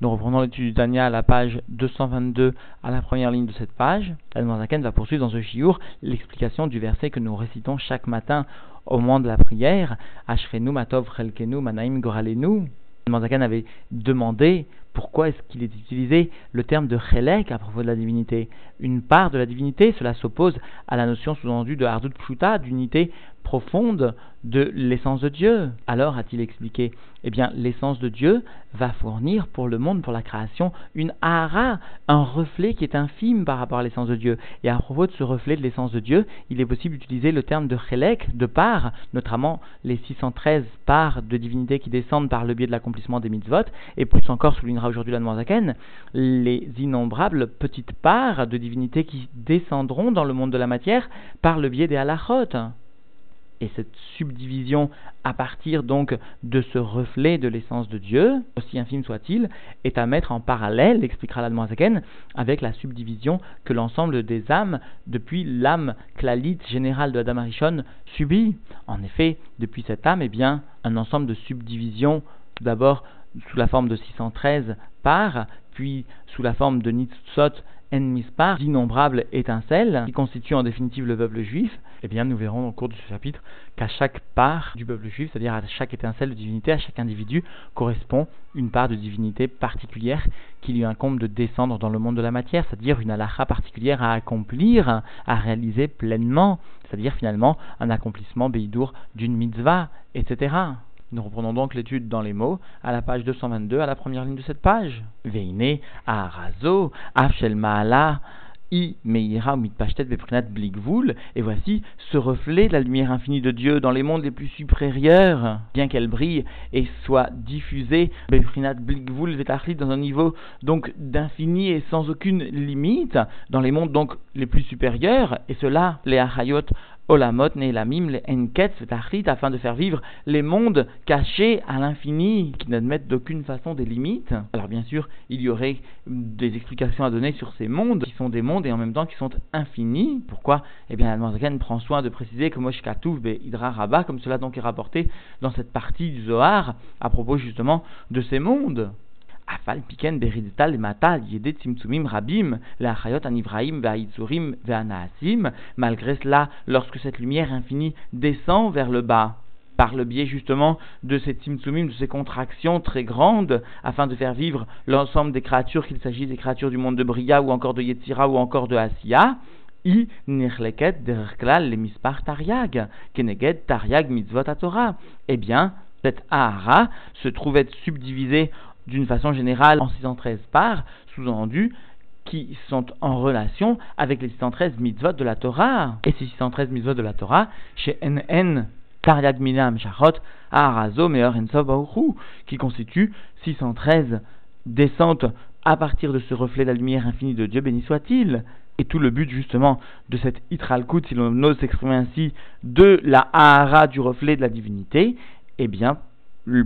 Nous reprenons l'étude du Tania à la page 222 à la première ligne de cette page. Zaken va poursuivre dans ce chiour l'explication du verset que nous récitons chaque matin au moment de la prière. Ashrenu matov chelkenu manaim goralenu. Zaken avait demandé pourquoi est-ce qu'il est utilisé le terme de chelek à propos de la divinité Une part de la divinité, cela s'oppose à la notion sous-entendue de hardut pshuta, d'unité profonde de l'essence de Dieu. Alors, a-t-il expliqué, eh bien, l'essence de Dieu va fournir pour le monde, pour la création, une hara, un reflet qui est infime par rapport à l'essence de Dieu. Et à propos de ce reflet de l'essence de Dieu, il est possible d'utiliser le terme de chelek, de part, notamment les 613 parts de divinité qui descendent par le biais de l'accomplissement des mitzvot, et plus encore, soulignera aujourd'hui la Zaken, les innombrables petites parts de divinité qui descendront dans le monde de la matière par le biais des halachot. Et cette subdivision à partir donc de ce reflet de l'essence de Dieu, aussi infime soit-il, est à mettre en parallèle, expliquera l'Admoazaken, avec la subdivision que l'ensemble des âmes, depuis l'âme clalite générale de Adam Arishon, subit. En effet, depuis cette âme, eh bien, un ensemble de subdivisions, tout d'abord sous la forme de 613 parts, puis sous la forme de Nitzot en mispar, d'innombrables étincelles, qui constituent en définitive le peuple juif, eh bien, nous verrons au cours de ce chapitre qu'à chaque part du peuple juif, c'est-à-dire à chaque étincelle de divinité, à chaque individu, correspond une part de divinité particulière qui lui incombe de descendre dans le monde de la matière, c'est-à-dire une halakha particulière à accomplir, à réaliser pleinement, c'est-à-dire finalement un accomplissement béidour d'une mitzvah, etc. Nous reprenons donc l'étude dans les mots à la page 222, à la première ligne de cette page. Veine, Arazo, Afshel Maala, I Meira Mitpashtet Beprinat Blikvul, et voici ce reflet de la lumière infinie de Dieu dans les mondes les plus supérieurs, bien qu'elle brille et soit diffusée Beprinat Blikvul Vetachlit dans un niveau donc d'infini et sans aucune limite, dans les mondes donc les plus supérieurs, et cela, les Achayot Olamot, Nelamim, les Enket, afin de faire vivre les mondes cachés à l'infini, qui n'admettent d'aucune façon des limites. Alors bien sûr, il y aurait des explications à donner sur ces mondes, qui sont des mondes et en même temps qui sont infinis. Pourquoi? Eh bien, Almanzagan prend soin de préciser que Mosh Be Hydra Rabba, comme cela donc est rapporté dans cette partie du Zohar, à propos justement de ces mondes. Afal piken beridital matal yedet tzimtzumim rabim leachayot anivraim ve'aitzurim ve'anaasim. Malgré cela, lorsque cette lumière infinie descend vers le bas, par le biais justement de ces tzimtzumim, de ces contractions très grandes, afin de faire vivre l'ensemble des créatures, qu'il s'agisse des créatures du monde de Bria ou encore de Yetzira ou encore de Asiya, i nirleket derklal le mispar tariag, keneged tariag mitzvot Torah. Eh bien, cette ahara se trouve être subdivisée d'une façon générale en 613 parts, sous-entendu, qui sont en relation avec les 613 mitzvot de la Torah. Et ces 613 mitzvot de la Torah, chez NN, Tariad Minam Shachot, Arazo Meor Ensov qui constituent 613 descentes à partir de ce reflet de la lumière infinie de Dieu, béni soit-il. Et tout le but justement de cette Itralkut, si l'on ose s'exprimer ainsi, de la Ahara du reflet de la divinité, eh bien,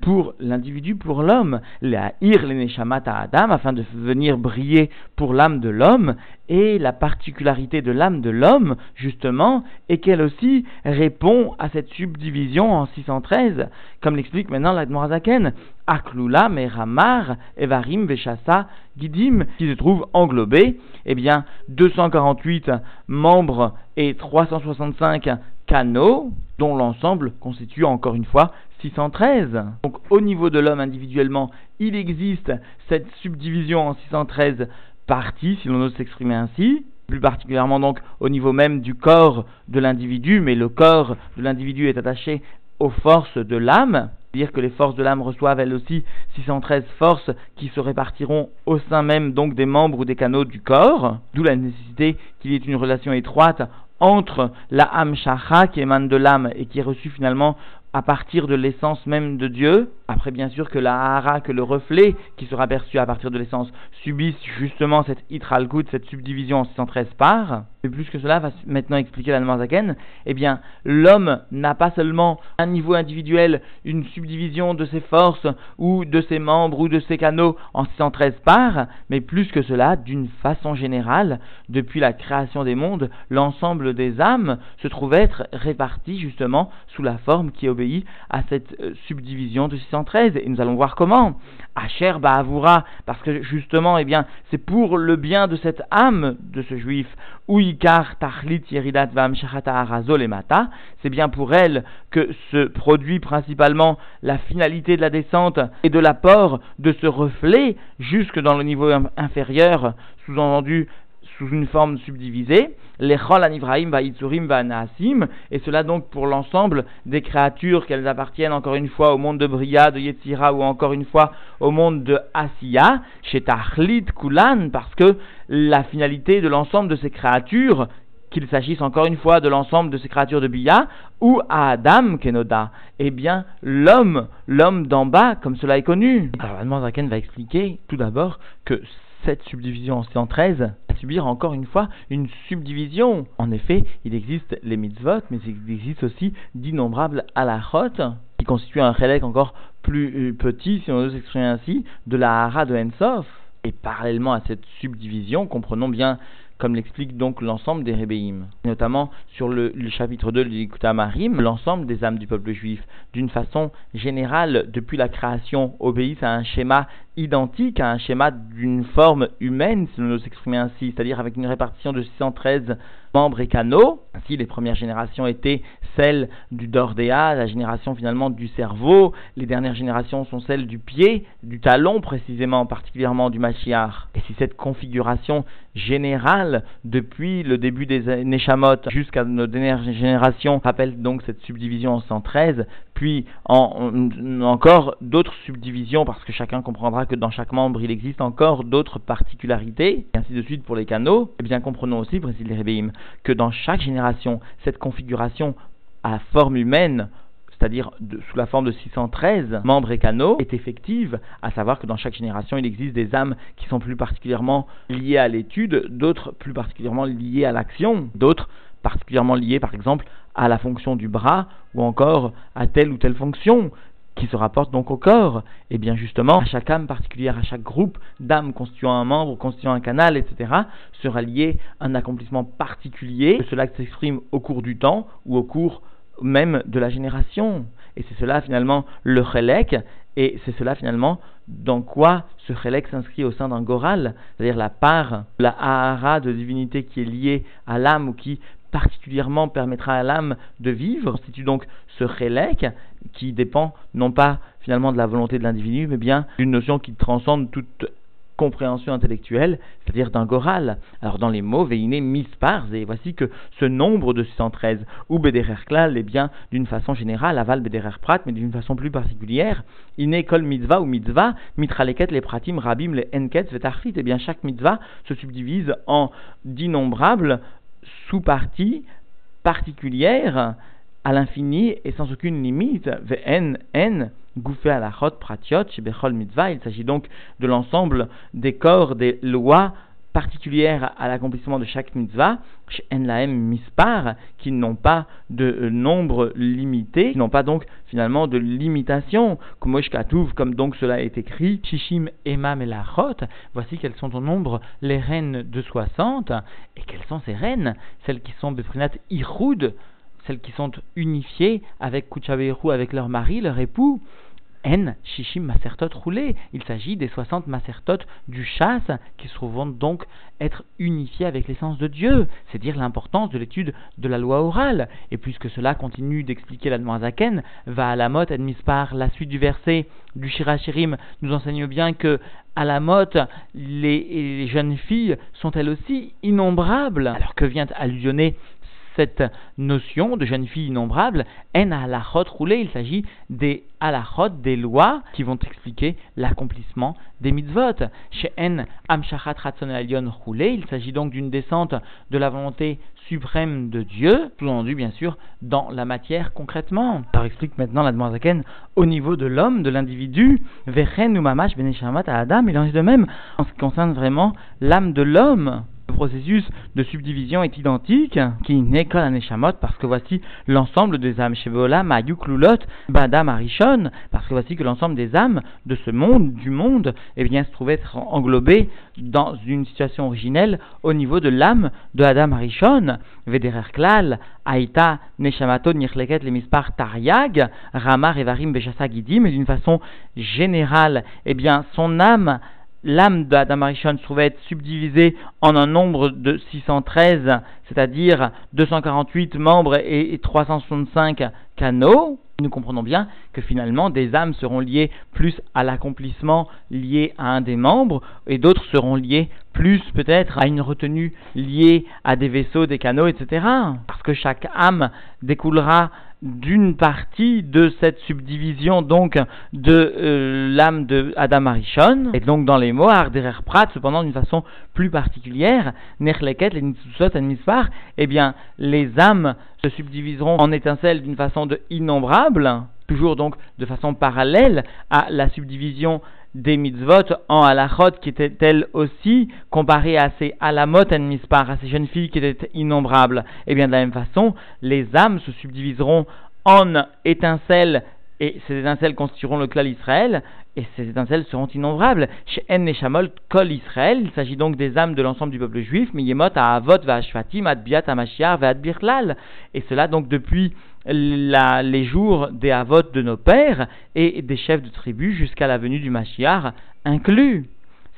pour l'individu, pour l'homme, la ir à Adam, afin de venir briller pour l'âme de l'homme, et la particularité de l'âme de l'homme, justement, est qu'elle aussi répond à cette subdivision en 613, comme l'explique maintenant l'Admorazaken, Aklula, Meramar, Evarim, Veshasa, Gidim, qui se trouve englobé, eh bien, 248 membres et 365 canaux, dont l'ensemble constitue encore une fois 613. Donc au niveau de l'homme individuellement, il existe cette subdivision en 613 parties, si l'on ose s'exprimer ainsi, plus particulièrement donc au niveau même du corps de l'individu, mais le corps de l'individu est attaché aux forces de l'âme, c'est-à-dire que les forces de l'âme reçoivent elles aussi 613 forces qui se répartiront au sein même donc des membres ou des canaux du corps, d'où la nécessité qu'il y ait une relation étroite entre la âme shacha qui émane de l'âme et qui est reçue finalement à partir de l'essence même de Dieu, après bien sûr que la hara, que le reflet qui sera perçu à partir de l'essence subisse justement cette itralkut, cette subdivision en 613 parts, et plus que cela va maintenant expliquer la Zaken, eh bien l'homme n'a pas seulement un niveau individuel, une subdivision de ses forces ou de ses membres ou de ses canaux en 613 parts, mais plus que cela, d'une façon générale, depuis la création des mondes, l'ensemble des âmes se trouve être réparti justement sous la forme qui obéit à cette euh, subdivision de 613 613, et nous allons voir comment. Asher Ba'avura, parce que justement, eh bien, c'est pour le bien de cette âme de ce juif, Uikar Tachlit Yeridat Vam Arazol c'est bien pour elle que se produit principalement la finalité de la descente et de l'apport de ce reflet jusque dans le niveau inférieur, sous-entendu sous une forme subdivisée, les Chol Anivraim Vaitzurim Vanaasim, et cela donc pour l'ensemble des créatures qu'elles appartiennent encore une fois au monde de Bria, de Yetzira ou encore une fois au monde de Asiya, chez Tachlit Kulan, parce que la finalité de l'ensemble de ces créatures qu'il s'agisse encore une fois de l'ensemble de ces créatures de Bia ou à Adam Kenoda, eh bien l'homme, l'homme d'en bas, comme cela est connu. Alors Adman Zaken va expliquer tout d'abord que cette subdivision en 113 va subir encore une fois une subdivision. En effet, il existe les mitzvot, mais il existe aussi d'innombrables halachot qui constituent un relais encore plus euh, petit, si on veut s'exprimer ainsi, de la hara de Ensof. Et parallèlement à cette subdivision, comprenons bien comme l'explique donc l'ensemble des Rébéim, notamment sur le, chapitre 2 de Marim, l'ensemble des âmes du peuple juif, d'une façon générale, depuis la création, obéissent à un schéma identique, à un schéma d'une forme humaine, si nous nous exprimons ainsi, c'est-à-dire avec une répartition de 613 membres et canaux. Ainsi, les premières générations étaient celles du Dordéa, la génération finalement du cerveau. Les dernières générations sont celles du pied, du talon précisément, particulièrement du Machiar. Et si cette configuration générale, depuis le début des Neshamot jusqu'à nos dernières générations, rappelle donc cette subdivision en 113, puis en, encore d'autres subdivisions, parce que chacun comprendra que dans chaque membre il existe encore d'autres particularités, et ainsi de suite pour les canaux, eh bien comprenons aussi, précise les Rebbeim, que dans chaque génération, cette configuration à forme humaine, c'est-à-dire sous la forme de 613 membres et canaux, est effective, à savoir que dans chaque génération, il existe des âmes qui sont plus particulièrement liées à l'étude, d'autres plus particulièrement liées à l'action, d'autres particulièrement liées par exemple à la fonction du bras ou encore à telle ou telle fonction qui se rapporte donc au corps, et bien justement, à chaque âme particulière, à chaque groupe d'âmes constituant un membre, constituant un canal, etc., sera lié un accomplissement particulier, cela s'exprime au cours du temps ou au cours même de la génération. Et c'est cela finalement le chélek, et c'est cela finalement dans quoi ce chélek s'inscrit au sein d'un goral, c'est-à-dire la part, la ahara de divinité qui est liée à l'âme ou qui particulièrement permettra à l'âme de vivre, constitue donc ce chélek qui dépend non pas finalement de la volonté de l'individu, mais bien d'une notion qui transcende toute compréhension intellectuelle, c'est-à-dire d'un goral? Alors dans les mots, Veiné mispars, et voici que ce nombre de 613, ou Bederer Klal, est bien d'une façon générale, aval Bederer Prat, mais d'une façon plus particulière, iné kol mitzvah ou mitzvah, mitraleket les pratim, rabim, les enket, vetarfit, et bien chaque mitzvah se subdivise en d'innombrables sous-parties particulières à l'infini et sans aucune limite. Vn, n, gouffé à la pratiot, bechol mitzvah. Il s'agit donc de l'ensemble des corps, des lois particulières à l'accomplissement de chaque mitzvah, Mispar, qui n'ont pas de euh, nombre limité, qui n'ont pas donc finalement de limitation, comme donc cela est écrit, Shishim Emam et voici quelles sont au nombre les reines de 60, et quelles sont ces reines? Celles qui sont Befrinat Ihoud, celles qui sont unifiées avec Kuchaberu, avec leur mari, leur époux, en Shishim Masertot roulé. Il s'agit des 60 Masertot du chasse qui se trouvent donc être unifiés avec l'essence de Dieu. C'est dire l'importance de l'étude de la loi orale. Et puisque cela continue d'expliquer la Zaken, va à la mot par la suite du verset du Shirachirim nous enseigne bien que à la motte, les, les, jeunes filles sont elles aussi innombrables. Alors que vient allusionner cette notion de jeune fille innombrable, en halachot roulé, il s'agit des halachot, des lois qui vont expliquer l'accomplissement des mitzvot. Chez en amshachat ratzon roulé, il s'agit donc d'une descente de la volonté suprême de Dieu, tout entendu bien sûr dans la matière concrètement. Alors explique maintenant la Zaken au niveau de l'homme, de l'individu, vechen ou mamash Adam, il en est de même en ce qui concerne vraiment l'âme de l'homme Le processus de subdivision est identique, qui n'est qu'un Neshamot, parce que voici l'ensemble des âmes. Badam, Arishon, parce que voici que l'ensemble des âmes de ce monde, du monde, eh bien, se trouvait être englobé dans une situation originelle au niveau de l'âme de Adam Arishon, Vederer Klal, Aïta, Neshamato, Nirleket, Lemispar, Tariag, Ramar, Evarim, Beshasa, Gidim, et d'une façon générale, eh bien, son âme l'âme d'Adam se trouvait être subdivisée en un nombre de 613, c'est-à-dire 248 membres et 365 canaux. Nous comprenons bien que finalement des âmes seront liées plus à l'accomplissement lié à un des membres et d'autres seront liées plus peut-être à une retenue liée à des vaisseaux, des canaux, etc. Parce que chaque âme découlera d'une partie de cette subdivision donc de euh, l'âme de Adam Arishon. Et donc dans les mots Arderer Prat cependant d'une façon plus particulière Nechleket les Mispar eh bien les âmes se subdiviseront en étincelles d'une façon de innombrable toujours donc de façon parallèle à la subdivision des mitzvot en halachot qui étaient elles aussi comparées à ces alamot en mispar, à ces jeunes filles qui étaient innombrables. Et eh bien de la même façon, les âmes se subdiviseront en étincelles et ces étincelles constitueront le clan Israël, et ces étincelles seront innombrables. Chez En Neshamol Kol Israël, il s'agit donc des âmes de l'ensemble du peuple juif, Miyemot, Avot, Vashvatim, Adbiat, Amashiar, Birlal. Et cela donc depuis les jours des Avot de nos pères et des chefs de tribu jusqu'à la venue du Mashiach inclus.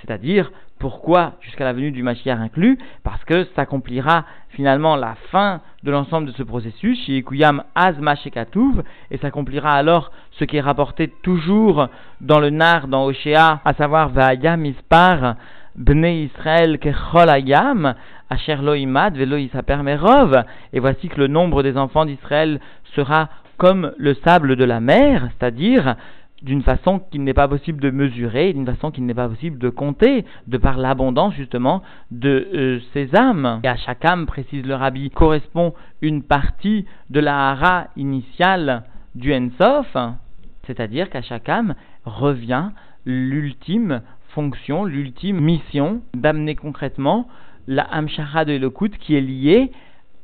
C'est-à-dire, pourquoi jusqu'à la venue du Mashiach inclus? Parce que s'accomplira finalement la fin de l'ensemble de ce processus, chez Ikuyam Azma Shekatuv, et s'accomplira alors ce qui est rapporté toujours dans le Nar, dans Oshéa, à savoir Vayam Ispar, Bnei Israël Kechol Ayam, Asher Loimad Velo et voici que le nombre des enfants d'Israël sera comme le sable de la mer, c'est-à-dire d'une façon qu'il n'est pas possible de mesurer, d'une façon qu'il n'est pas possible de compter, de par l'abondance justement de euh, ces âmes. Et à chaque âme, précise le rabbi, correspond une partie de la hara initiale du Ensof, c'est-à-dire qu'à chaque âme revient l'ultime fonction, l'ultime mission d'amener concrètement la Hamshara de Elokut qui est liée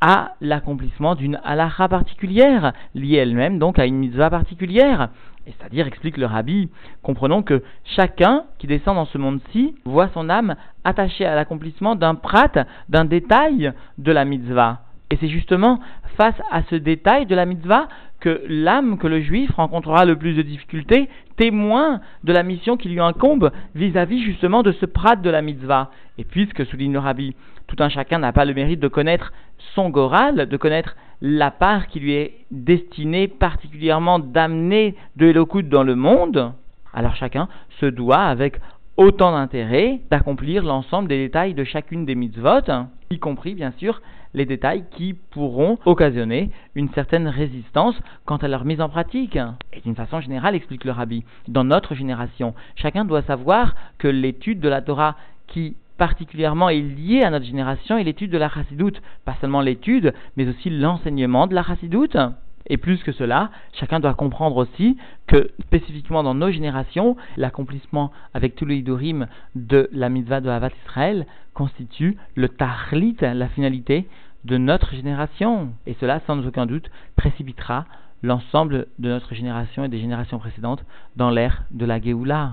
à l'accomplissement d'une halakha particulière, liée elle-même donc à une mitzvah particulière. C'est-à-dire, explique le rabbi, comprenons que chacun qui descend dans ce monde-ci voit son âme attachée à l'accomplissement d'un prat, d'un détail de la mitzvah. Et c'est justement face à ce détail de la mitzvah que l'âme, que le juif rencontrera le plus de difficultés, témoin de la mission qui lui incombe vis-à-vis justement de ce prat de la mitzvah. Et puisque, souligne le rabbi, tout un chacun n'a pas le mérite de connaître son goral, de connaître la part qui lui est destinée particulièrement d'amener de l'éloquence dans le monde, alors chacun se doit avec autant d'intérêt d'accomplir l'ensemble des détails de chacune des mitzvot, y compris bien sûr les détails qui pourront occasionner une certaine résistance quant à leur mise en pratique. Et d'une façon générale, explique le rabbi, dans notre génération, chacun doit savoir que l'étude de la Torah qui particulièrement est liée à notre génération est l'étude de la chassidoute. Pas seulement l'étude, mais aussi l'enseignement de la chassidoute. Et plus que cela, chacun doit comprendre aussi que spécifiquement dans nos générations, l'accomplissement avec tous les idorim de la mitzvah de Havat Israël constitue le tahlit, la finalité de notre génération. Et cela, sans aucun doute, précipitera l'ensemble de notre génération et des générations précédentes dans l'ère de la Géoula.